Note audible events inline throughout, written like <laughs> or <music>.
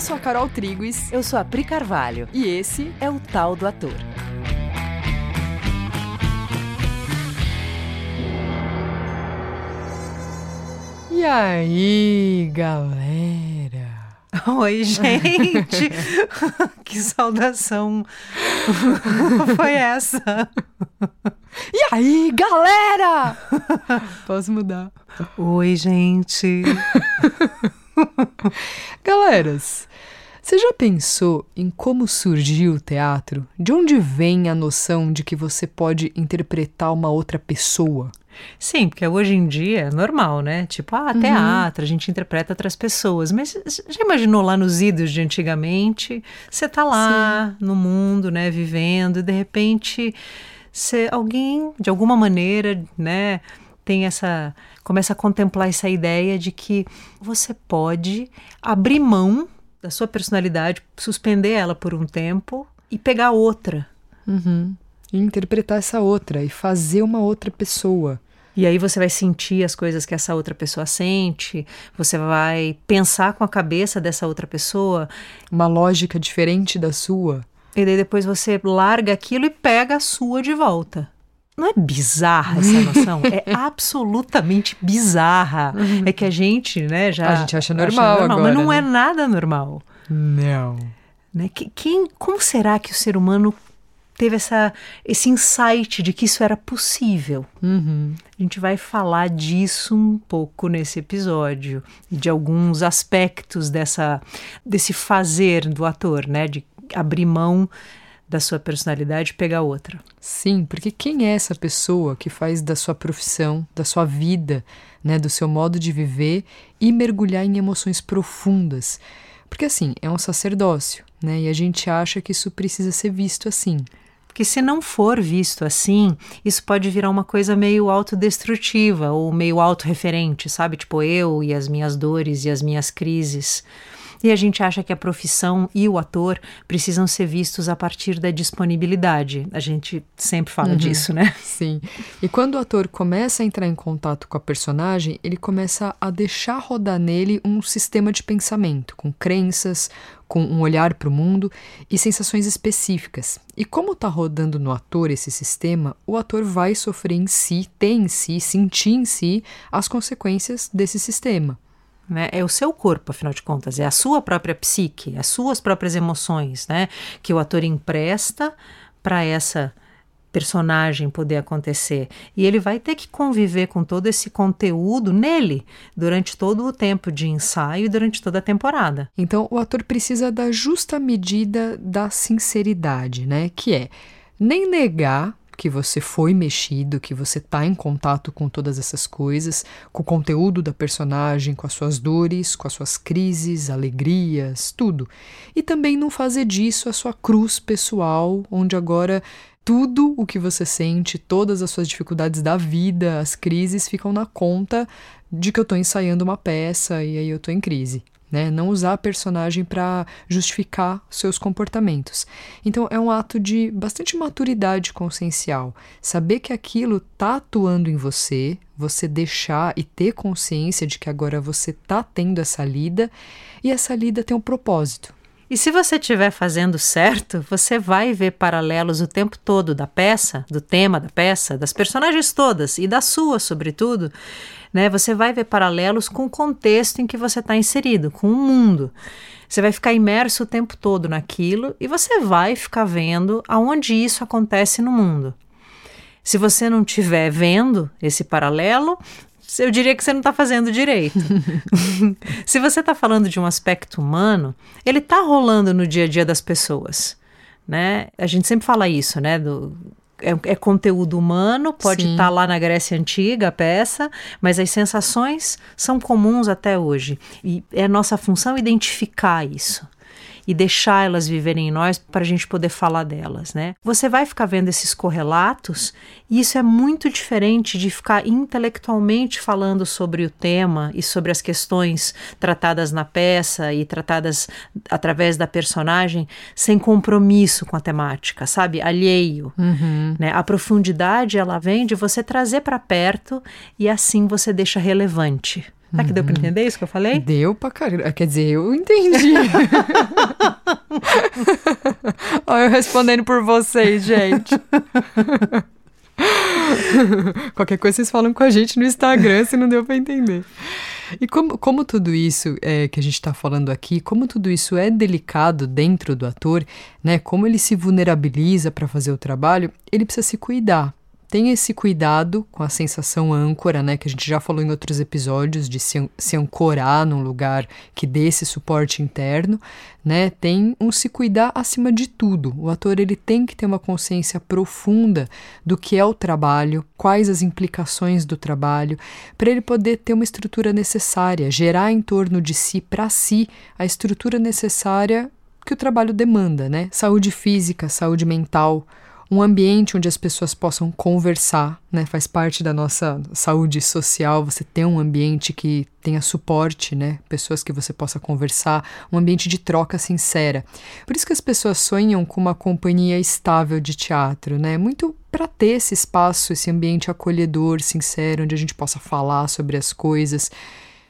Eu sou a Carol Triguis. Eu sou a Pri Carvalho. E esse é o Tal do Ator. E aí, galera? Oi, gente! <laughs> que saudação <laughs> foi essa? E aí, galera? Posso mudar? Oi, gente! <laughs> Galeras, você já pensou em como surgiu o teatro? De onde vem a noção de que você pode interpretar uma outra pessoa? Sim, porque hoje em dia é normal, né? Tipo, ah, uhum. teatro, a gente interpreta outras pessoas. Mas já imaginou lá nos idos de antigamente? Você tá lá Sim. no mundo, né, vivendo, e de repente você, alguém, de alguma maneira, né, tem essa. começa a contemplar essa ideia de que você pode abrir mão da sua personalidade, suspender ela por um tempo e pegar outra. Uhum. E interpretar essa outra e fazer uma outra pessoa. E aí você vai sentir as coisas que essa outra pessoa sente, você vai pensar com a cabeça dessa outra pessoa. Uma lógica diferente da sua. E daí depois você larga aquilo e pega a sua de volta. Não é bizarra essa <laughs> noção? é absolutamente bizarra. Uhum. É que a gente, né, já. A gente acha normal, acha normal agora, Mas não é né? é nada normal. Não. Né? Quem, como será que o ser humano teve essa, esse insight de que isso era possível? Uhum. A gente vai falar disso um pouco nesse episódio, de alguns aspectos dessa, desse fazer do ator, né? De abrir mão da sua personalidade pegar outra. Sim, porque quem é essa pessoa que faz da sua profissão, da sua vida, né, do seu modo de viver e mergulhar em emoções profundas? Porque assim, é um sacerdócio, né? E a gente acha que isso precisa ser visto assim. Porque se não for visto assim, isso pode virar uma coisa meio autodestrutiva ou meio autorreferente, sabe? Tipo eu e as minhas dores e as minhas crises. E a gente acha que a profissão e o ator precisam ser vistos a partir da disponibilidade. A gente sempre fala uhum. disso, né? Sim. E quando o ator começa a entrar em contato com a personagem, ele começa a deixar rodar nele um sistema de pensamento, com crenças, com um olhar para o mundo e sensações específicas. E como está rodando no ator esse sistema, o ator vai sofrer em si, ter em si, sentir em si as consequências desse sistema. Né? É o seu corpo, afinal de contas, é a sua própria psique, as suas próprias emoções, né? Que o ator empresta para essa personagem poder acontecer. E ele vai ter que conviver com todo esse conteúdo nele durante todo o tempo de ensaio e durante toda a temporada. Então, o ator precisa da justa medida da sinceridade, né? Que é nem negar que você foi mexido, que você está em contato com todas essas coisas, com o conteúdo da personagem, com as suas dores, com as suas crises, alegrias, tudo. E também não fazer disso a sua cruz pessoal, onde agora tudo o que você sente, todas as suas dificuldades da vida, as crises ficam na conta de que eu estou ensaiando uma peça e aí eu estou em crise né? Não usar a personagem para justificar seus comportamentos. Então é um ato de bastante maturidade consciencial, saber que aquilo está atuando em você, você deixar e ter consciência de que agora você está tendo essa lida e essa lida tem um propósito. E se você estiver fazendo certo, você vai ver paralelos o tempo todo da peça, do tema da peça, das personagens todas e da sua, sobretudo. Né? Você vai ver paralelos com o contexto em que você está inserido, com o mundo. Você vai ficar imerso o tempo todo naquilo e você vai ficar vendo aonde isso acontece no mundo. Se você não estiver vendo esse paralelo, eu diria que você não está fazendo direito. <laughs> Se você está falando de um aspecto humano, ele está rolando no dia a dia das pessoas. Né? A gente sempre fala isso, né? Do, é, é conteúdo humano, pode estar tá lá na Grécia Antiga a peça, mas as sensações são comuns até hoje. E é nossa função identificar isso e deixar elas viverem em nós para a gente poder falar delas, né? Você vai ficar vendo esses correlatos e isso é muito diferente de ficar intelectualmente falando sobre o tema e sobre as questões tratadas na peça e tratadas através da personagem sem compromisso com a temática, sabe? Alheio, uhum. né? A profundidade ela vem de você trazer para perto e assim você deixa relevante. Será que deu para entender isso que eu falei? Deu pra caramba. Quer dizer, eu entendi. <laughs> Olha eu respondendo por vocês, gente. Qualquer coisa vocês falam com a gente no Instagram se não deu para entender. E como, como tudo isso é, que a gente está falando aqui, como tudo isso é delicado dentro do ator, né? Como ele se vulnerabiliza para fazer o trabalho, ele precisa se cuidar tenha esse cuidado com a sensação âncora, né, que a gente já falou em outros episódios, de se, se ancorar num lugar que dê esse suporte interno, né, tem um se cuidar acima de tudo. O ator ele tem que ter uma consciência profunda do que é o trabalho, quais as implicações do trabalho, para ele poder ter uma estrutura necessária, gerar em torno de si, para si, a estrutura necessária que o trabalho demanda, né? Saúde física, saúde mental, um ambiente onde as pessoas possam conversar, né? Faz parte da nossa saúde social você ter um ambiente que tenha suporte, né? Pessoas que você possa conversar, um ambiente de troca sincera. Por isso que as pessoas sonham com uma companhia estável de teatro, né? Muito para ter esse espaço, esse ambiente acolhedor, sincero, onde a gente possa falar sobre as coisas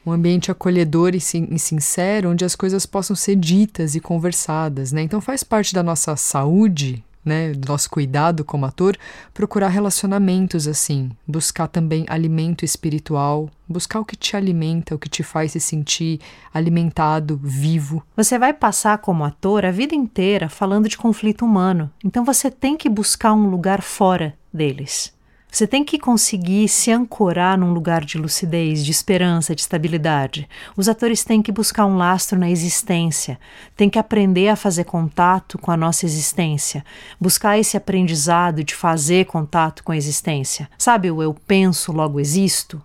um ambiente acolhedor e, sincero, onde as coisas possam ser ditas e conversadas, né? Então faz parte da nossa saúde né, do nosso cuidado como ator, procurar relacionamentos assim, buscar também alimento espiritual, buscar o que te alimenta, o que te faz se sentir alimentado, vivo. Você vai passar como ator a vida inteira falando de conflito humano, então você tem que buscar um lugar fora deles. Você tem que conseguir se ancorar num lugar de lucidez, de esperança, de estabilidade. Os atores têm que buscar um lastro na existência, têm que aprender a fazer contato com a nossa existência, buscar esse aprendizado de fazer contato com a existência. Sabe o eu penso, logo existo?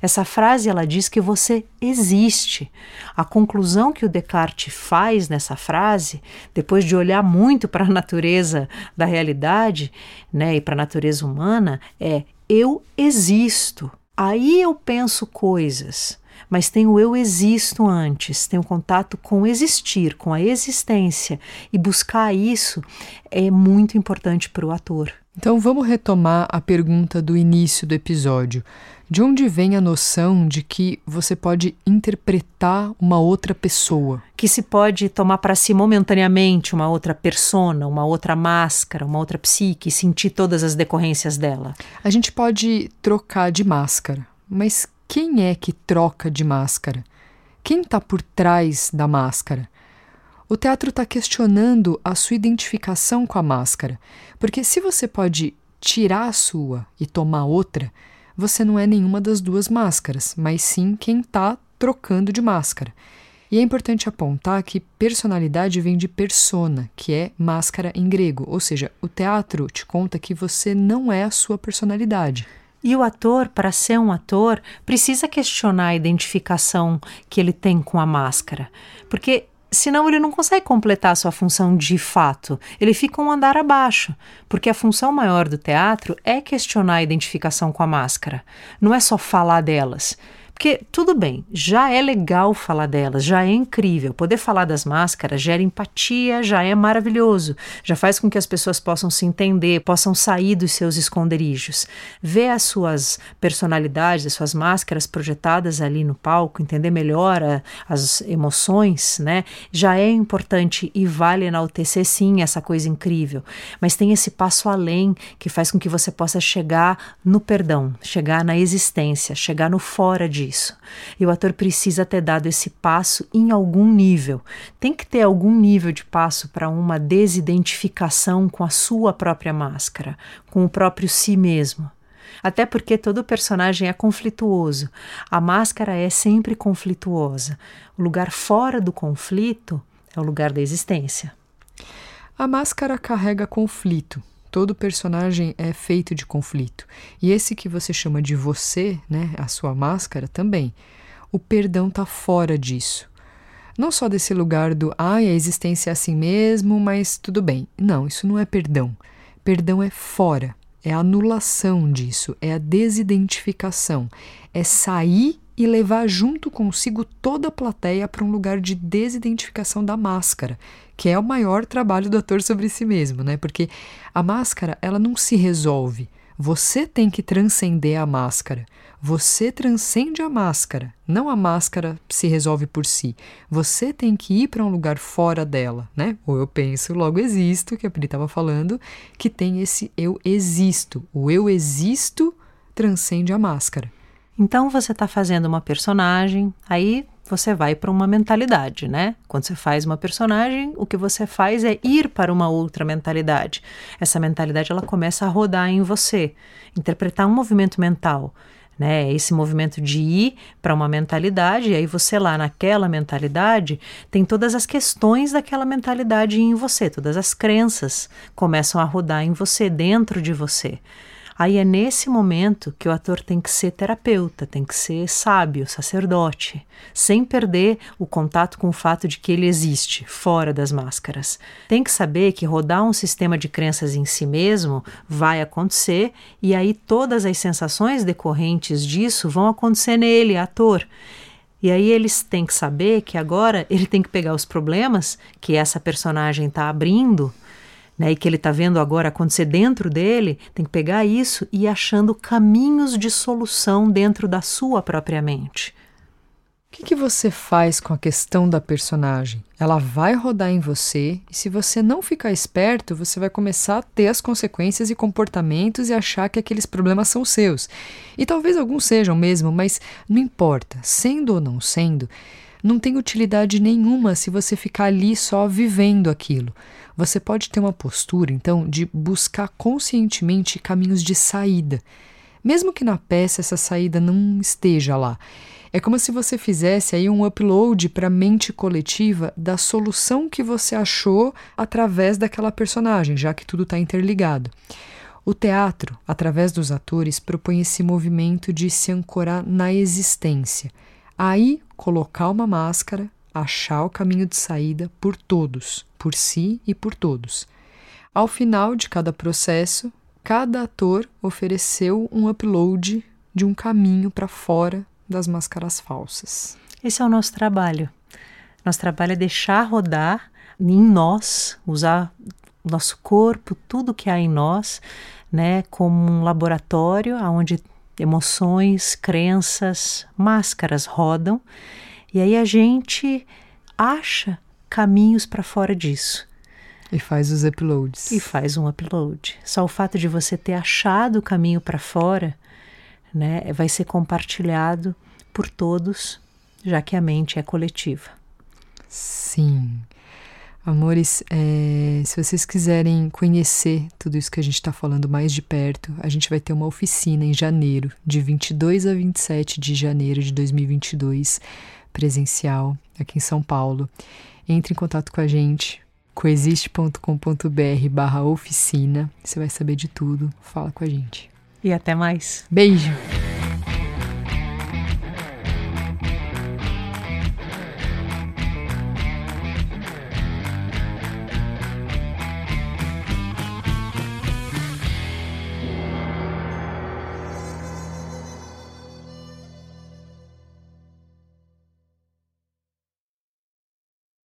Essa frase ela diz que você existe. A conclusão que o Descartes faz nessa frase, depois de olhar muito para a natureza da realidade, né, e para a natureza humana, é eu existo. Aí eu penso coisas mas tem o eu existo antes, tem o contato com existir, com a existência, e buscar isso é muito importante para o ator. Então vamos retomar a pergunta do início do episódio. De onde vem a noção de que você pode interpretar uma outra pessoa? Que se pode tomar para si momentaneamente uma outra persona, uma outra máscara, uma outra psique e sentir todas as decorrências dela? A gente pode trocar de máscara, mas quem é que troca de máscara? Quem está por trás da máscara? O teatro está questionando a sua identificação com a máscara, porque se você pode tirar a sua e tomar outra, você não é nenhuma das duas máscaras, mas sim quem está trocando de máscara. E é importante apontar que personalidade vem de persona, que é máscara em grego, ou seja, o teatro te conta que você não é a sua personalidade. E o ator, para ser um ator, precisa questionar a identificação que ele tem com a máscara, porque senão ele não consegue completar a sua função de fato. Ele fica um andar abaixo, porque a função maior do teatro é questionar a identificação com a máscara, não é só falar delas. Porque tudo bem, já é legal falar delas, já é incrível. Poder falar das máscaras gera empatia, já é maravilhoso. Já faz com que as pessoas possam se entender, possam sair dos seus esconderijos. Ver as suas personalidades, as suas máscaras projetadas ali no palco, entender melhor a, as emoções, né? Já é importante e vale enaltecer sim essa coisa incrível. Mas tem esse passo além que faz com que você possa chegar no perdão, chegar na existência, chegar no fora de disso. E o ator precisa ter dado esse passo em algum nível. Tem que ter algum nível de passo para uma desidentificação com a sua própria máscara, com o próprio si mesmo. Até porque todo personagem é conflituoso. A máscara é sempre conflituosa. O lugar fora do conflito é o lugar da existência. A máscara carrega conflito, Todo personagem é feito de conflito. E esse que você chama de você, né, a sua máscara, também. O perdão está fora disso. Não só desse lugar do, ai, ah, a existência é assim mesmo, mas tudo bem. Não, isso não é perdão. Perdão é fora, é a anulação disso, é a desidentificação, é sair e levar junto consigo toda a plateia para um lugar de desidentificação da máscara, que é o maior trabalho do ator sobre si mesmo, né? Porque a máscara, ela não se resolve. Você tem que transcender a máscara. Você transcende a máscara, não a máscara se resolve por si. Você tem que ir para um lugar fora dela, né? Ou eu penso, logo existo, que a Pri estava falando, que tem esse eu existo. O eu existo transcende a máscara. Então você está fazendo uma personagem, aí você vai para uma mentalidade, né? Quando você faz uma personagem, o que você faz é ir para uma outra mentalidade. Essa mentalidade ela começa a rodar em você, interpretar um movimento mental né? Esse movimento de ir para uma mentalidade, e aí você lá naquela mentalidade tem todas as questões daquela mentalidade em você, todas as crenças começam a rodar em você, dentro de você. Aí é nesse momento que o ator tem que ser terapeuta, tem que ser sábio, sacerdote, sem perder o contato com o fato de que ele existe, fora das máscaras. Tem que saber que rodar um sistema de crenças em si mesmo vai acontecer e aí todas as sensações decorrentes disso vão acontecer nele, ator. E aí eles têm que saber que agora ele tem que pegar os problemas que essa personagem está abrindo né, e que ele está vendo agora acontecer dentro dele, tem que pegar isso e ir achando caminhos de solução dentro da sua própria mente. O que, que você faz com a questão da personagem? Ela vai rodar em você e, se você não ficar esperto, você vai começar a ter as consequências e comportamentos e achar que aqueles problemas são seus. E talvez alguns sejam mesmo, mas não importa, sendo ou não sendo, não tem utilidade nenhuma se você ficar ali só vivendo aquilo. Você pode ter uma postura, então, de buscar conscientemente caminhos de saída, mesmo que na peça essa saída não esteja lá. É como se você fizesse aí um upload para a mente coletiva da solução que você achou através daquela personagem, já que tudo está interligado. O teatro, através dos atores, propõe esse movimento de se ancorar na existência. Aí, colocar uma máscara, achar o caminho de saída por todos, por si e por todos. Ao final de cada processo, cada ator ofereceu um upload de um caminho para fora das máscaras falsas. Esse é o nosso trabalho. Nosso trabalho é deixar rodar em nós, usar o nosso corpo, tudo que há em nós, né, como um laboratório onde emoções, crenças, máscaras rodam e aí a gente acha caminhos para fora disso. E faz os uploads. E faz um upload. Só o fato de você ter achado o caminho para fora, né, vai ser compartilhado por todos, já que a mente é coletiva. Sim. Amores, é, se vocês quiserem conhecer tudo isso que a gente está falando mais de perto, a gente vai ter uma oficina em janeiro, de 22 a 27 de janeiro de 2022 presencial aqui em São Paulo. Entre em contato com a gente, coexiste.com.br barra oficina. Você vai saber de tudo. Fala com a gente. E até mais. Beijo!